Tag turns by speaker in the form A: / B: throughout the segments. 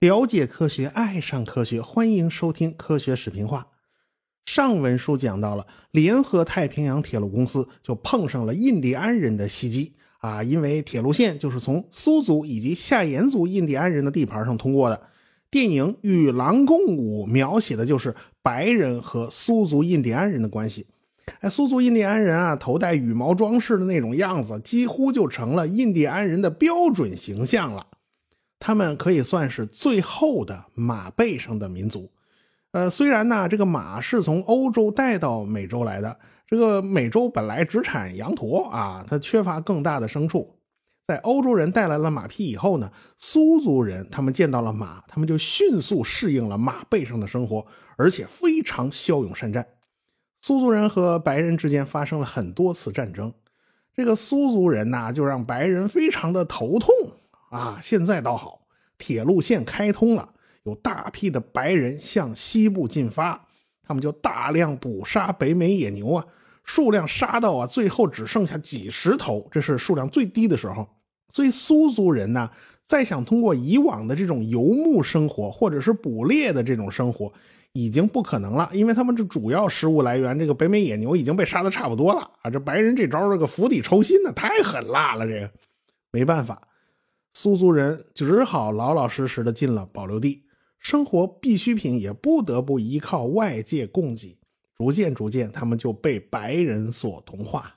A: 了解科学，爱上科学，欢迎收听科学视频化。上文书讲到了，联合太平洋铁路公司就碰上了印第安人的袭击啊，因为铁路线就是从苏族以及夏延族印第安人的地盘上通过的。电影《与狼共舞》描写的就是白人和苏族印第安人的关系。哎，苏族印第安人啊，头戴羽毛装饰的那种样子，几乎就成了印第安人的标准形象了。他们可以算是最后的马背上的民族，呃，虽然呢，这个马是从欧洲带到美洲来的，这个美洲本来只产羊驼啊，它缺乏更大的牲畜，在欧洲人带来了马匹以后呢，苏族人他们见到了马，他们就迅速适应了马背上的生活，而且非常骁勇善战。苏族人和白人之间发生了很多次战争，这个苏族人呐，就让白人非常的头痛。啊，现在倒好，铁路线开通了，有大批的白人向西部进发，他们就大量捕杀北美野牛啊，数量杀到啊，最后只剩下几十头，这是数量最低的时候。所以苏族人呢，再想通过以往的这种游牧生活或者是捕猎的这种生活，已经不可能了，因为他们这主要食物来源这个北美野牛已经被杀的差不多了啊，这白人这招这个釜底抽薪呢，太狠辣了，这个没办法。苏族人只好老老实实的进了保留地，生活必需品也不得不依靠外界供给。逐渐逐渐，他们就被白人所同化，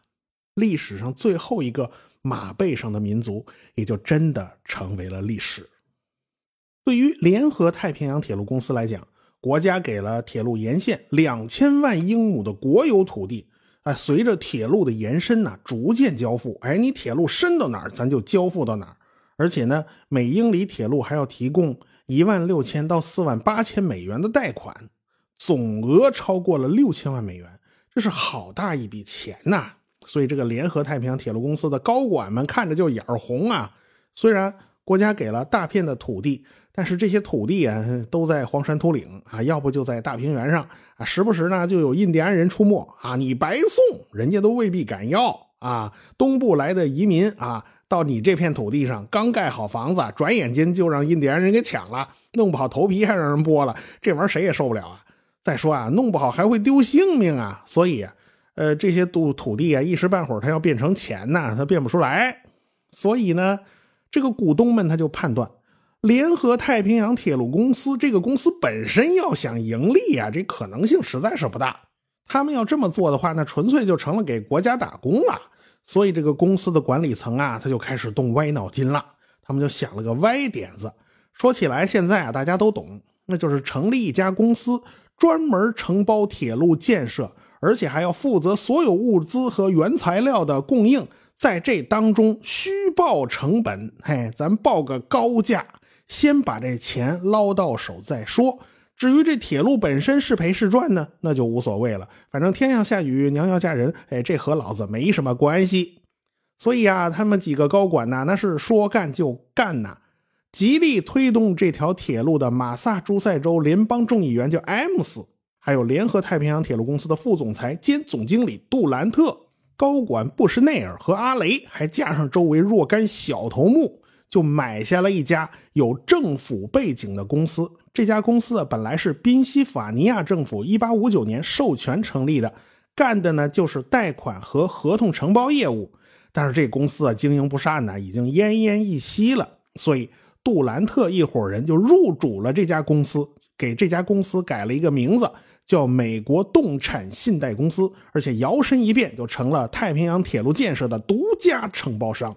A: 历史上最后一个马背上的民族也就真的成为了历史。对于联合太平洋铁路公司来讲，国家给了铁路沿线两千万英亩的国有土地，哎，随着铁路的延伸呢，逐渐交付。哎，你铁路伸到哪儿，咱就交付到哪儿。而且呢，每英里铁路还要提供一万六千到四万八千美元的贷款，总额超过了六千万美元，这是好大一笔钱呐！所以这个联合太平洋铁路公司的高管们看着就眼红啊。虽然国家给了大片的土地，但是这些土地啊都在荒山秃岭啊，要不就在大平原上啊，时不时呢就有印第安人出没啊，你白送人家都未必敢要啊。东部来的移民啊。到你这片土地上，刚盖好房子，转眼间就让印第安人给抢了，弄不好头皮还让人剥了，这玩意儿谁也受不了啊！再说啊，弄不好还会丢性命啊！所以，呃，这些土土地啊，一时半会儿它要变成钱呢，它变不出来。所以呢，这个股东们他就判断，联合太平洋铁路公司这个公司本身要想盈利啊，这可能性实在是不大。他们要这么做的话，那纯粹就成了给国家打工了。所以这个公司的管理层啊，他就开始动歪脑筋了。他们就想了个歪点子。说起来，现在啊，大家都懂，那就是成立一家公司，专门承包铁路建设，而且还要负责所有物资和原材料的供应，在这当中虚报成本。嘿，咱报个高价，先把这钱捞到手再说。至于这铁路本身是赔是赚呢，那就无所谓了。反正天要下雨，娘要嫁人，哎，这和老子没什么关系。所以啊，他们几个高管呢，那是说干就干呐，极力推动这条铁路的马萨诸塞州联邦众议员叫艾姆斯，还有联合太平洋铁路公司的副总裁兼总经理杜兰特，高管布什内尔和阿雷，还加上周围若干小头目，就买下了一家有政府背景的公司。这家公司啊，本来是宾夕法尼亚政府1859年授权成立的，干的呢就是贷款和合同承包业务。但是这公司啊经营不善呢，已经奄奄一息了。所以杜兰特一伙人就入主了这家公司，给这家公司改了一个名字，叫美国动产信贷公司，而且摇身一变就成了太平洋铁路建设的独家承包商。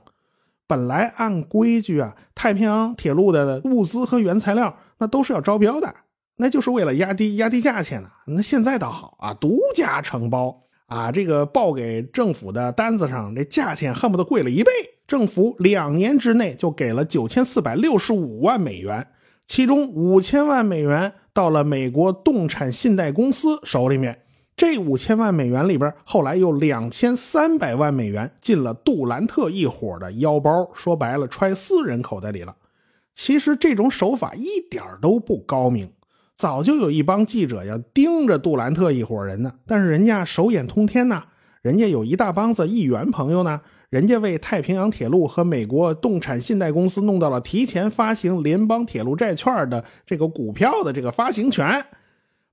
A: 本来按规矩啊，太平洋铁路的物资和原材料。那都是要招标的，那就是为了压低压低价钱呢。那现在倒好啊，独家承包啊，这个报给政府的单子上，这价钱恨不得贵了一倍。政府两年之内就给了九千四百六十五万美元，其中五千万美元到了美国动产信贷公司手里面。这五千万美元里边，后来又两千三百万美元进了杜兰特一伙的腰包，说白了，揣私人口袋里了。其实这种手法一点都不高明，早就有一帮记者要盯着杜兰特一伙人呢。但是人家手眼通天呐，人家有一大帮子议员朋友呢，人家为太平洋铁路和美国动产信贷公司弄到了提前发行联邦铁路债券的这个股票的这个发行权，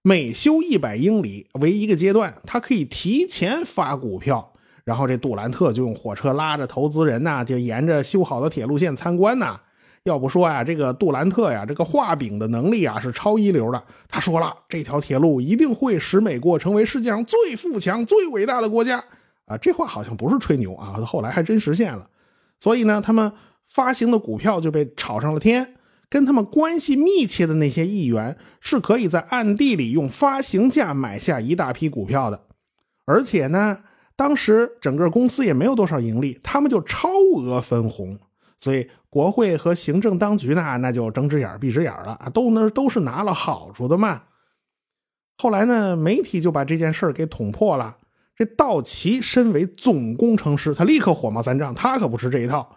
A: 每修一百英里为一个阶段，他可以提前发股票。然后这杜兰特就用火车拉着投资人呐，就沿着修好的铁路线参观呐。要不说呀，这个杜兰特呀，这个画饼的能力啊是超一流的。他说了，这条铁路一定会使美国成为世界上最富强、最伟大的国家。啊，这话好像不是吹牛啊，后来还真实现了。所以呢，他们发行的股票就被炒上了天。跟他们关系密切的那些议员是可以在暗地里用发行价买下一大批股票的。而且呢，当时整个公司也没有多少盈利，他们就超额分红。所以国会和行政当局呢，那就睁只眼闭只眼了，都那都是拿了好处的嘛。后来呢，媒体就把这件事给捅破了。这道奇身为总工程师，他立刻火冒三丈。他可不吃这一套。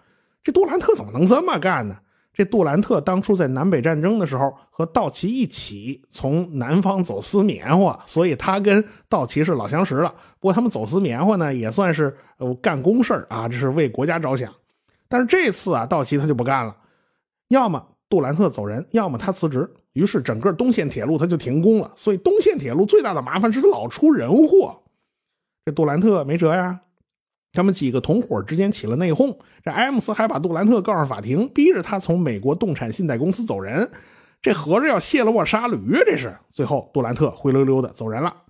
A: 这杜兰特怎么能这么干呢？这杜兰特当初在南北战争的时候和道奇一起从南方走私棉花，所以他跟道奇是老相识了。不过他们走私棉花呢，也算是呃干公事啊，这是为国家着想。但是这次啊，道奇他就不干了，要么杜兰特走人，要么他辞职。于是整个东线铁路他就停工了。所以东线铁路最大的麻烦是他老出人祸。这杜兰特没辙呀，他们几个同伙之间起了内讧，这埃姆斯还把杜兰特告上法庭，逼着他从美国动产信贷公司走人，这合着要卸了我杀驴！这是最后杜兰特灰溜溜的走人了。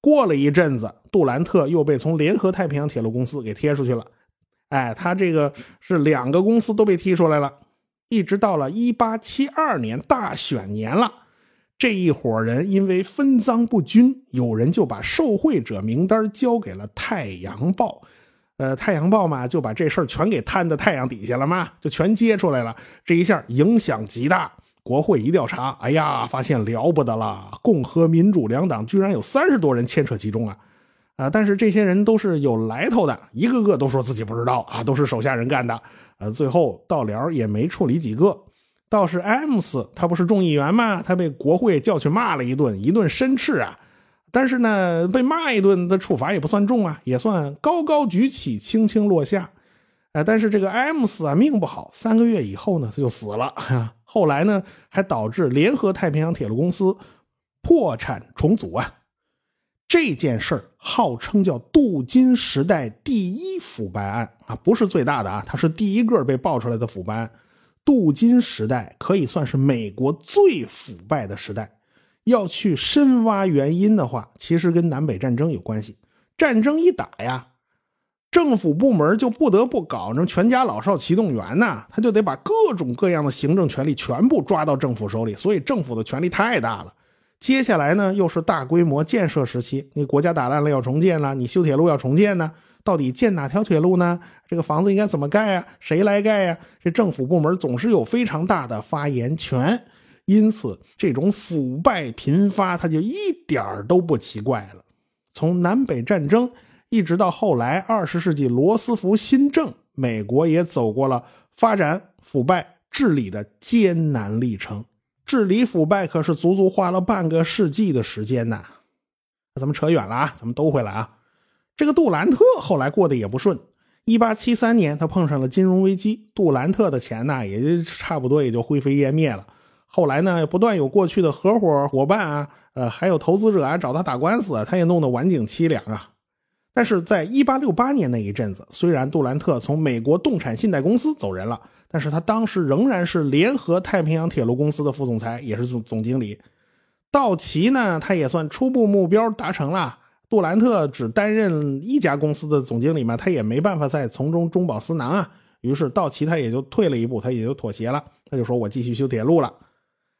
A: 过了一阵子，杜兰特又被从联合太平洋铁路公司给踢出去了。哎，他这个是两个公司都被踢出来了，一直到了一八七二年大选年了。这一伙人因为分赃不均，有人就把受贿者名单交给了《太阳报》，呃，《太阳报》嘛，就把这事儿全给摊在太阳底下了嘛，就全揭出来了。这一下影响极大，国会一调查，哎呀，发现了不得了，共和民主两党居然有三十多人牵扯其中啊！啊，但是这些人都是有来头的，一个个都说自己不知道啊，都是手下人干的。呃，最后到了也没处理几个。倒是艾姆斯，他不是众议员吗？他被国会叫去骂了一顿，一顿申斥啊。但是呢，被骂一顿的处罚也不算重啊，也算高高举起，轻轻落下。呃，但是这个艾姆斯啊，命不好，三个月以后呢，他就死了。后来呢，还导致联合太平洋铁路公司破产重组啊。这件事儿号称叫镀金时代第一腐败案啊，不是最大的啊，它是第一个被爆出来的腐败案。镀金时代可以算是美国最腐败的时代。要去深挖原因的话，其实跟南北战争有关系。战争一打呀，政府部门就不得不搞成全家老少齐动员呐，他就得把各种各样的行政权力全部抓到政府手里，所以政府的权力太大了。接下来呢，又是大规模建设时期，你国家打烂了要重建了，你修铁路要重建呢。到底建哪条铁路呢？这个房子应该怎么盖呀？谁来盖呀？这政府部门总是有非常大的发言权，因此这种腐败频发，它就一点都不奇怪了。从南北战争一直到后来二十世纪罗斯福新政，美国也走过了发展、腐败、治理的艰难历程。治理腐败可是足足花了半个世纪的时间呐。咱们扯远了啊，咱们兜回来啊。这个杜兰特后来过得也不顺。一八七三年，他碰上了金融危机，杜兰特的钱呢，也就差不多也就灰飞烟灭了。后来呢，不断有过去的合伙伙伴啊，呃，还有投资者啊找他打官司，他也弄得晚景凄凉啊。但是在一八六八年那一阵子，虽然杜兰特从美国动产信贷公司走人了，但是他当时仍然是联合太平洋铁路公司的副总裁，也是总总经理。道奇呢，他也算初步目标达成了。杜兰特只担任一家公司的总经理嘛，他也没办法再从中中饱私囊啊。于是道奇他也就退了一步，他也就妥协了。他就说：“我继续修铁路了。”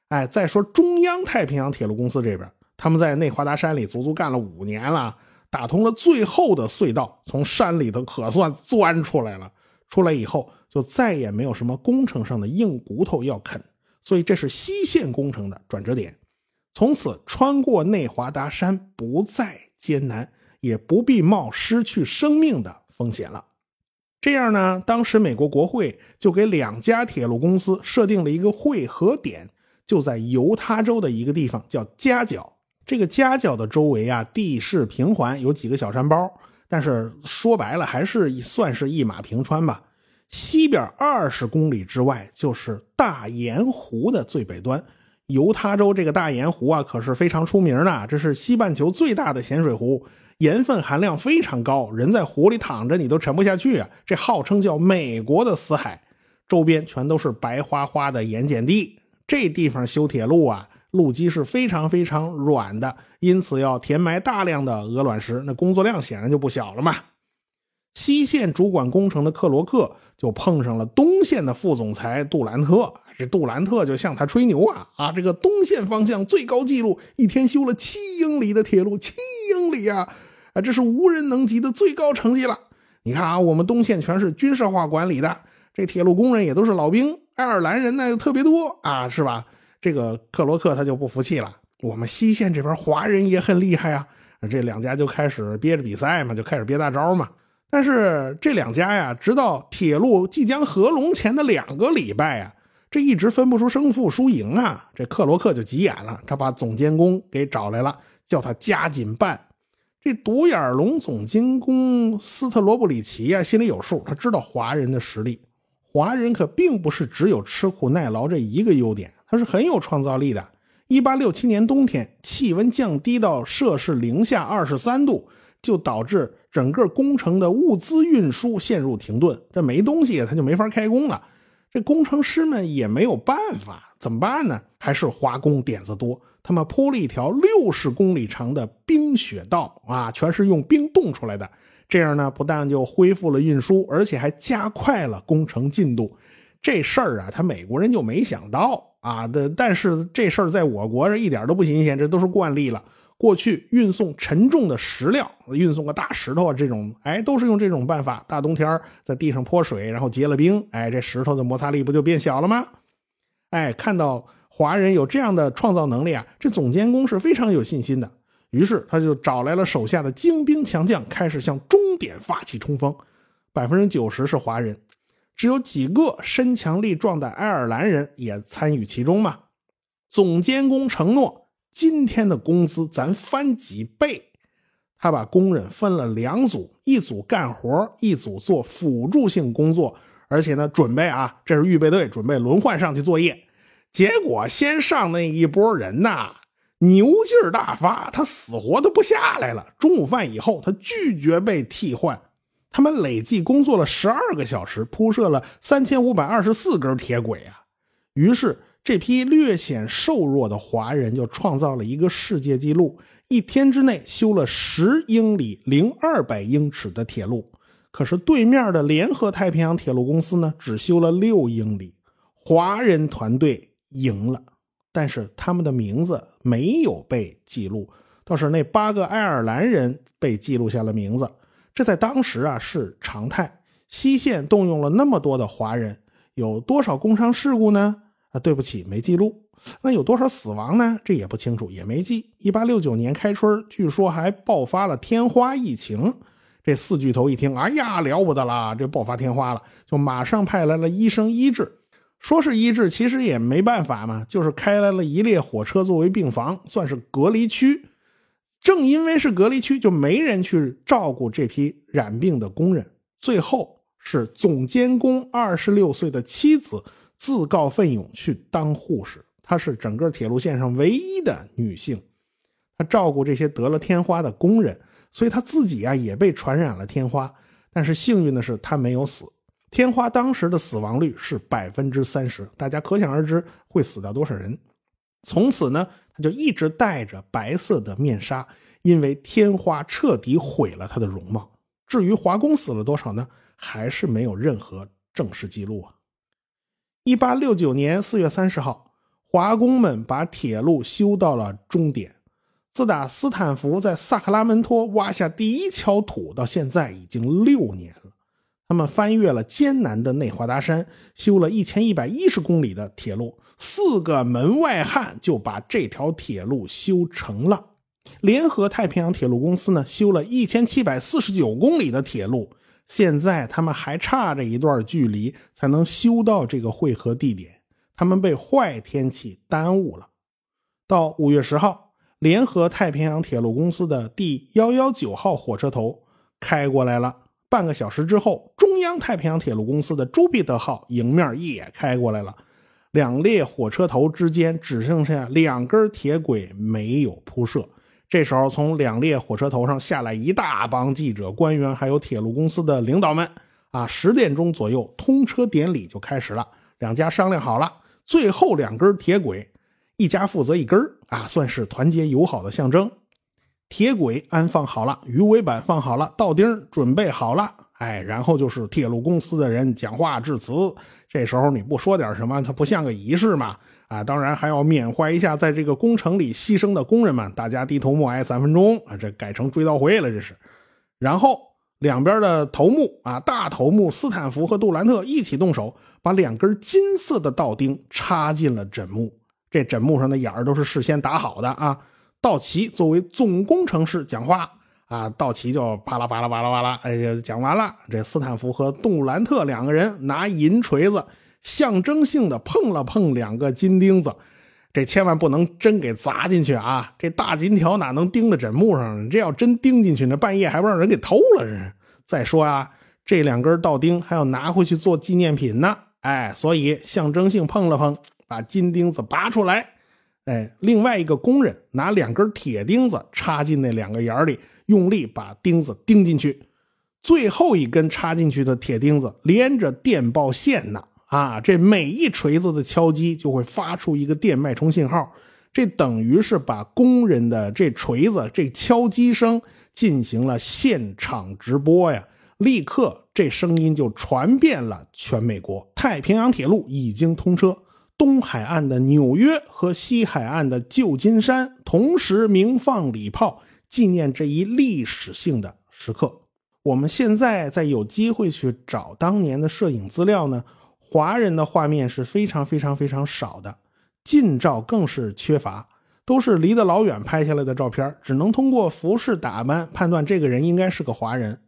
A: 哎，再说中央太平洋铁路公司这边，他们在内华达山里足足干了五年了，打通了最后的隧道，从山里头可算钻出来了。出来以后，就再也没有什么工程上的硬骨头要啃，所以这是西线工程的转折点。从此，穿过内华达山不再。艰难也不必冒失去生命的风险了。这样呢，当时美国国会就给两家铁路公司设定了一个汇合点，就在犹他州的一个地方叫夹角。这个夹角的周围啊，地势平缓，有几个小山包。但是说白了还是算是一马平川吧。西边二十公里之外就是大盐湖的最北端，犹他州这个大盐湖啊可是非常出名的，这是西半球最大的咸水湖，盐分含量非常高，人在湖里躺着你都沉不下去啊。这号称叫美国的死海，周边全都是白花花的盐碱地，这地方修铁路啊，路基是非常非常软的，因此要填埋大量的鹅卵石，那工作量显然就不小了嘛。西线主管工程的克罗克就碰上了东线的副总裁杜兰特，这杜兰特就向他吹牛啊啊！这个东线方向最高纪录，一天修了七英里的铁路，七英里啊啊！这是无人能及的最高成绩了。你看啊，我们东线全是军事化管理的，这铁路工人也都是老兵，爱尔兰人呢又特别多啊，是吧？这个克罗克他就不服气了，我们西线这边华人也很厉害啊！这两家就开始憋着比赛嘛，就开始憋大招嘛。但是这两家呀，直到铁路即将合龙前的两个礼拜啊，这一直分不出胜负输赢啊。这克罗克就急眼了，他把总监工给找来了，叫他加紧办。这独眼龙总监工斯特罗布里奇呀，心里有数，他知道华人的实力。华人可并不是只有吃苦耐劳这一个优点，他是很有创造力的。一八六七年冬天，气温降低到摄氏零下二十三度。就导致整个工程的物资运输陷入停顿，这没东西，他就没法开工了。这工程师们也没有办法，怎么办呢？还是华工点子多，他们铺了一条六十公里长的冰雪道啊，全是用冰冻出来的。这样呢，不但就恢复了运输，而且还加快了工程进度。这事儿啊，他美国人就没想到啊。这但是这事儿在我国这一点都不新鲜，这都是惯例了。过去运送沉重的石料，运送个大石头啊，这种哎都是用这种办法。大冬天在地上泼水，然后结了冰，哎，这石头的摩擦力不就变小了吗？哎，看到华人有这样的创造能力啊，这总监工是非常有信心的。于是他就找来了手下的精兵强将，开始向终点发起冲锋。百分之九十是华人，只有几个身强力壮的爱尔兰人也参与其中嘛。总监工承诺。今天的工资咱翻几倍？他把工人分了两组，一组干活，一组做辅助性工作，而且呢，准备啊，这是预备队，准备轮换上去作业。结果先上那一波人呐，牛劲大发，他死活都不下来了。中午饭以后，他拒绝被替换。他们累计工作了十二个小时，铺设了三千五百二十四根铁轨啊。于是。这批略显瘦弱的华人就创造了一个世界纪录：一天之内修了十英里零二百英尺的铁路。可是对面的联合太平洋铁路公司呢，只修了六英里。华人团队赢了，但是他们的名字没有被记录，倒是那八个爱尔兰人被记录下了名字。这在当时啊是常态。西线动用了那么多的华人，有多少工伤事故呢？啊对不起，没记录。那有多少死亡呢？这也不清楚，也没记。一八六九年开春，据说还爆发了天花疫情。这四巨头一听，哎呀，了不得了，这爆发天花了，就马上派来了医生医治。说是医治，其实也没办法嘛，就是开来了一列火车作为病房，算是隔离区。正因为是隔离区，就没人去照顾这批染病的工人。最后是总监工二十六岁的妻子。自告奋勇去当护士，她是整个铁路线上唯一的女性。她照顾这些得了天花的工人，所以她自己啊也被传染了天花。但是幸运的是，她没有死。天花当时的死亡率是百分之三十，大家可想而知会死掉多少人。从此呢，她就一直戴着白色的面纱，因为天花彻底毁了她的容貌。至于华工死了多少呢？还是没有任何正式记录啊。一八六九年四月三十号，华工们把铁路修到了终点。自打斯坦福在萨克拉门托挖下第一锹土到现在已经六年了。他们翻越了艰难的内华达山，修了一千一百一十公里的铁路。四个门外汉就把这条铁路修成了。联合太平洋铁路公司呢，修了一千七百四十九公里的铁路。现在他们还差着一段距离才能修到这个汇合地点，他们被坏天气耽误了。到五月十号，联合太平洋铁路公司的第幺幺九号火车头开过来了。半个小时之后，中央太平洋铁路公司的朱庇特号迎面也开过来了。两列火车头之间只剩下两根铁轨没有铺设。这时候，从两列火车头上下来一大帮记者、官员，还有铁路公司的领导们。啊，十点钟左右，通车典礼就开始了。两家商量好了，最后两根铁轨，一家负责一根啊，算是团结友好的象征。铁轨安放好了，鱼尾板放好了，道钉准备好了。哎，然后就是铁路公司的人讲话致辞。这时候你不说点什么，它不像个仪式吗？啊，当然还要缅怀一下在这个工程里牺牲的工人们，大家低头默哀三分钟啊，这改成追悼会了，这是。然后两边的头目啊，大头目斯坦福和杜兰特一起动手，把两根金色的道钉插进了枕木。这枕木上的眼儿都是事先打好的啊。道奇作为总工程师讲话。啊，道奇就巴拉巴拉巴拉巴拉，哎呀，讲完了。这斯坦福和杜兰特两个人拿银锤子，象征性的碰了碰两个金钉子，这千万不能真给砸进去啊！这大金条哪能钉在枕木上？这要真钉进去，那半夜还不让人给偷了？这再说啊，这两根道钉还要拿回去做纪念品呢。哎，所以象征性碰了碰，把金钉子拔出来。哎，另外一个工人拿两根铁钉子插进那两个眼里。用力把钉子钉进去，最后一根插进去的铁钉子连着电报线呢。啊，这每一锤子的敲击就会发出一个电脉冲信号，这等于是把工人的这锤子这敲击声进行了现场直播呀。立刻，这声音就传遍了全美国。太平洋铁路已经通车，东海岸的纽约和西海岸的旧金山同时鸣放礼炮。纪念这一历史性的时刻，我们现在在有机会去找当年的摄影资料呢。华人的画面是非常非常非常少的，近照更是缺乏，都是离得老远拍下来的照片，只能通过服饰打扮判断这个人应该是个华人。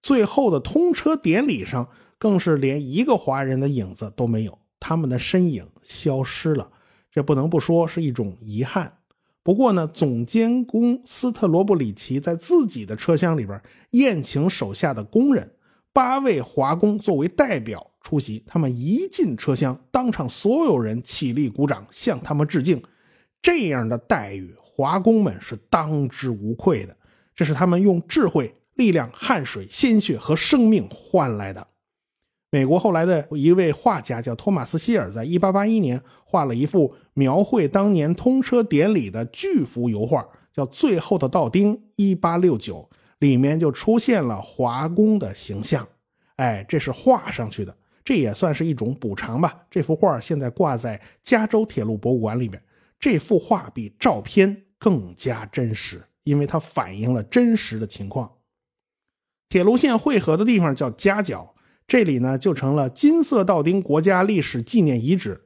A: 最后的通车典礼上，更是连一个华人的影子都没有，他们的身影消失了，这不能不说是一种遗憾。不过呢，总监工斯特罗布里奇在自己的车厢里边宴请手下的工人，八位华工作为代表出席。他们一进车厢，当场所有人起立鼓掌，向他们致敬。这样的待遇，华工们是当之无愧的。这是他们用智慧、力量、汗水、鲜血和生命换来的。美国后来的一位画家叫托马斯·希尔，在1881年画了一幅描绘当年通车典礼的巨幅油画，叫《最后的道钉》。1869里面就出现了华工的形象，哎，这是画上去的，这也算是一种补偿吧。这幅画现在挂在加州铁路博物馆里面，这幅画比照片更加真实，因为它反映了真实的情况。铁路线汇合的地方叫夹角。这里呢就成了金色道丁国家历史纪念遗址。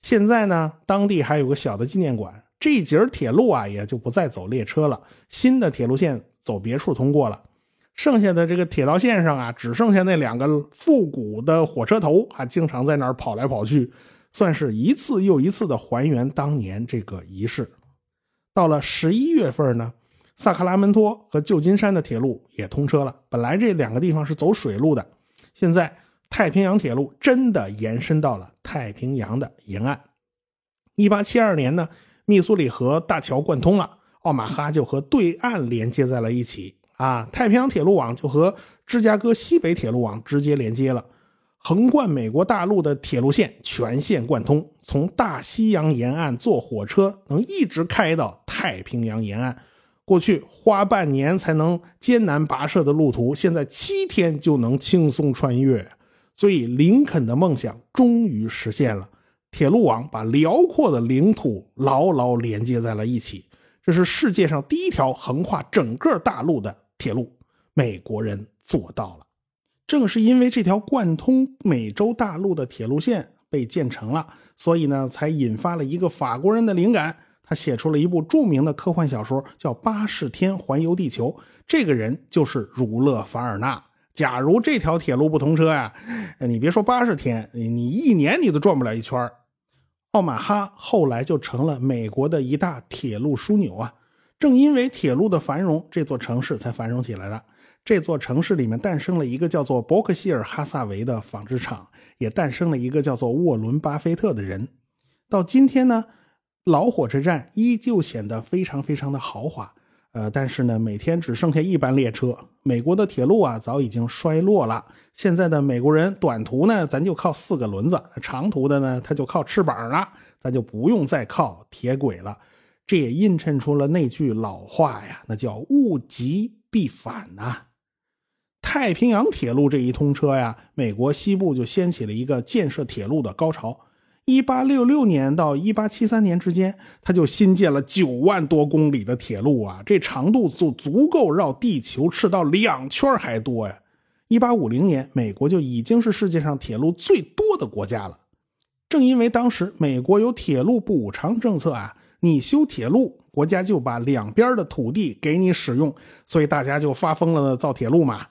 A: 现在呢，当地还有个小的纪念馆。这一节铁路啊，也就不再走列车了，新的铁路线走别处通过了。剩下的这个铁道线上啊，只剩下那两个复古的火车头，还经常在那儿跑来跑去，算是一次又一次的还原当年这个仪式。到了十一月份呢，萨克拉门托和旧金山的铁路也通车了。本来这两个地方是走水路的。现在太平洋铁路真的延伸到了太平洋的沿岸。一八七二年呢，密苏里河大桥贯通了，奥马哈就和对岸连接在了一起啊。太平洋铁路网就和芝加哥西北铁路网直接连接了，横贯美国大陆的铁路线全线贯通，从大西洋沿岸坐火车能一直开到太平洋沿岸。过去花半年才能艰难跋涉的路途，现在七天就能轻松穿越。所以林肯的梦想终于实现了。铁路网把辽阔的领土牢牢连接在了一起，这是世界上第一条横跨整个大陆的铁路。美国人做到了。正是因为这条贯通美洲大陆的铁路线被建成了，所以呢，才引发了一个法国人的灵感。他写出了一部著名的科幻小说，叫《八十天环游地球》。这个人就是儒勒·凡尔纳。假如这条铁路不通车呀，你别说八十天，你一年你都转不了一圈奥马哈后来就成了美国的一大铁路枢纽啊。正因为铁路的繁荣，这座城市才繁荣起来的。这座城市里面诞生了一个叫做伯克希尔哈萨维的纺织厂，也诞生了一个叫做沃伦巴菲特的人。到今天呢，老火车站依旧显得非常非常的豪华。呃，但是呢，每天只剩下一班列车。美国的铁路啊，早已经衰落了。现在的美国人，短途呢，咱就靠四个轮子；长途的呢，他就靠翅膀了，咱就不用再靠铁轨了。这也映衬出了那句老话呀，那叫“物极必反”呐。太平洋铁路这一通车呀，美国西部就掀起了一个建设铁路的高潮。一八六六年到一八七三年之间，他就新建了九万多公里的铁路啊，这长度就足够绕地球赤道两圈还多呀。一八五零年，美国就已经是世界上铁路最多的国家了。正因为当时美国有铁路补偿政策啊，你修铁路，国家就把两边的土地给你使用，所以大家就发疯了造铁路嘛。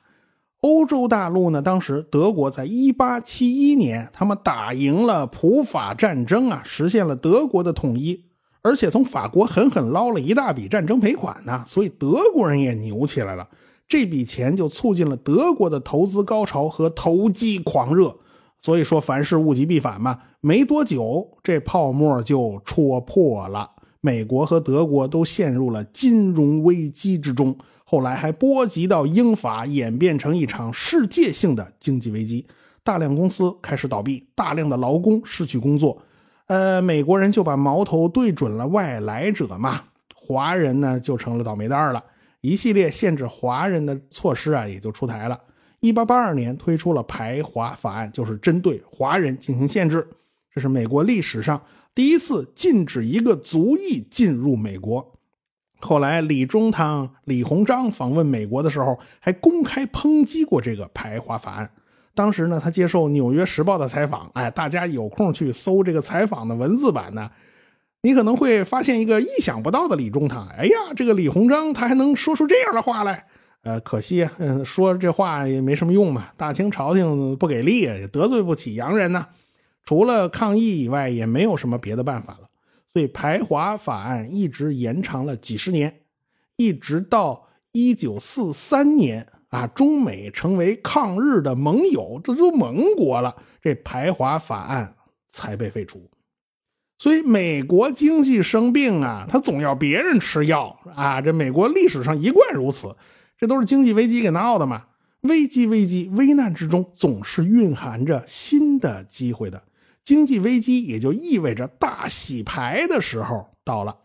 A: 欧洲大陆呢？当时德国在1871年，他们打赢了普法战争啊，实现了德国的统一，而且从法国狠狠捞了一大笔战争赔款呢，所以德国人也牛起来了。这笔钱就促进了德国的投资高潮和投机狂热。所以说，凡事物极必反嘛。没多久，这泡沫就戳破了，美国和德国都陷入了金融危机之中。后来还波及到英法，演变成一场世界性的经济危机，大量公司开始倒闭，大量的劳工失去工作。呃，美国人就把矛头对准了外来者嘛，华人呢就成了倒霉蛋了。一系列限制华人的措施啊，也就出台了。一八八二年推出了排华法案，就是针对华人进行限制。这是美国历史上第一次禁止一个族裔进入美国。后来，李中堂、李鸿章访问美国的时候，还公开抨击过这个排华法案。当时呢，他接受《纽约时报》的采访，哎，大家有空去搜这个采访的文字版呢，你可能会发现一个意想不到的李中堂。哎呀，这个李鸿章他还能说出这样的话来？呃，可惜，嗯，说这话也没什么用嘛。大清朝廷不给力，也得罪不起洋人呢。除了抗议以外，也没有什么别的办法了。所以排华法案一直延长了几十年，一直到一九四三年啊，中美成为抗日的盟友，这都盟国了，这排华法案才被废除。所以美国经济生病啊，他总要别人吃药啊，这美国历史上一贯如此，这都是经济危机给闹的嘛。危机危机，危难之中总是蕴含着新的机会的。经济危机也就意味着大洗牌的时候到了，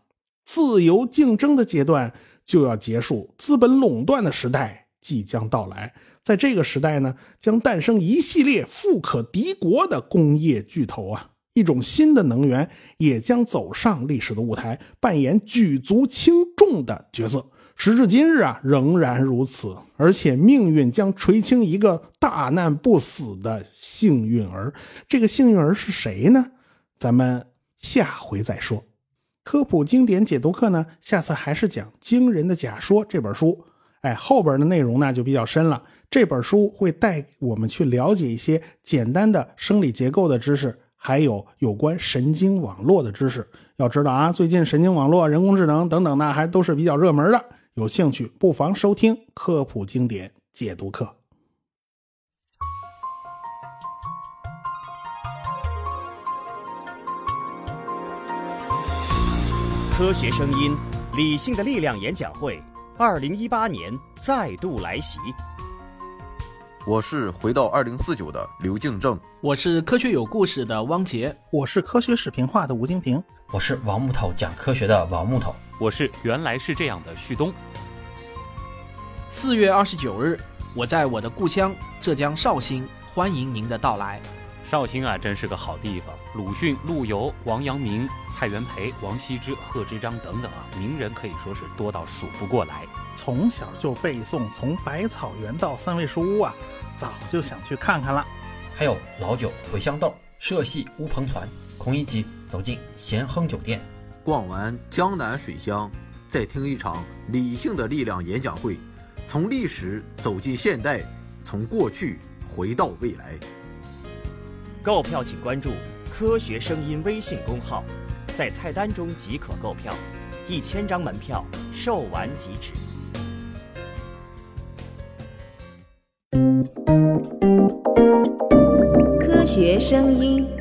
A: 自由竞争的阶段就要结束，资本垄断的时代即将到来。在这个时代呢，将诞生一系列富可敌国的工业巨头啊，一种新的能源也将走上历史的舞台，扮演举足轻重的角色。时至今日啊，仍然如此，而且命运将垂青一个大难不死的幸运儿。这个幸运儿是谁呢？咱们下回再说。科普经典解读课呢，下次还是讲《惊人的假说》这本书。哎，后边的内容呢就比较深了。这本书会带我们去了解一些简单的生理结构的知识，还有有关神经网络的知识。要知道啊，最近神经网络、人工智能等等呢，还都是比较热门的。有兴趣不妨收听科普经典解读课。
B: 科学声音，理性的力量演讲会，二零一八年再度来袭。
C: 我是回到二零四九的刘敬正，
D: 我是科学有故事的汪杰，
E: 我是科学视频化的吴京平，
F: 我是王木头讲科学的王木头。
G: 我是原来是这样的旭东。
D: 四月二十九日，我在我的故乡浙江绍兴，欢迎您的到来。
G: 绍兴啊，真是个好地方。鲁迅、陆游、王阳明、蔡元培、王羲之、贺知章等等啊，名人可以说是多到数不过来。
E: 从小就背诵，从百草园到三味书屋啊，早就想去看看了。
F: 还有老酒、茴香豆、社戏、乌篷船，孔乙己走进咸亨酒店，
C: 逛完江南水乡，再听一场理性的力量演讲会，从历史走进现代从过去回到未来。
B: 购票请关注科学声音微信公号在菜单中即可购票一千张门票售完即止。
H: 科学声音。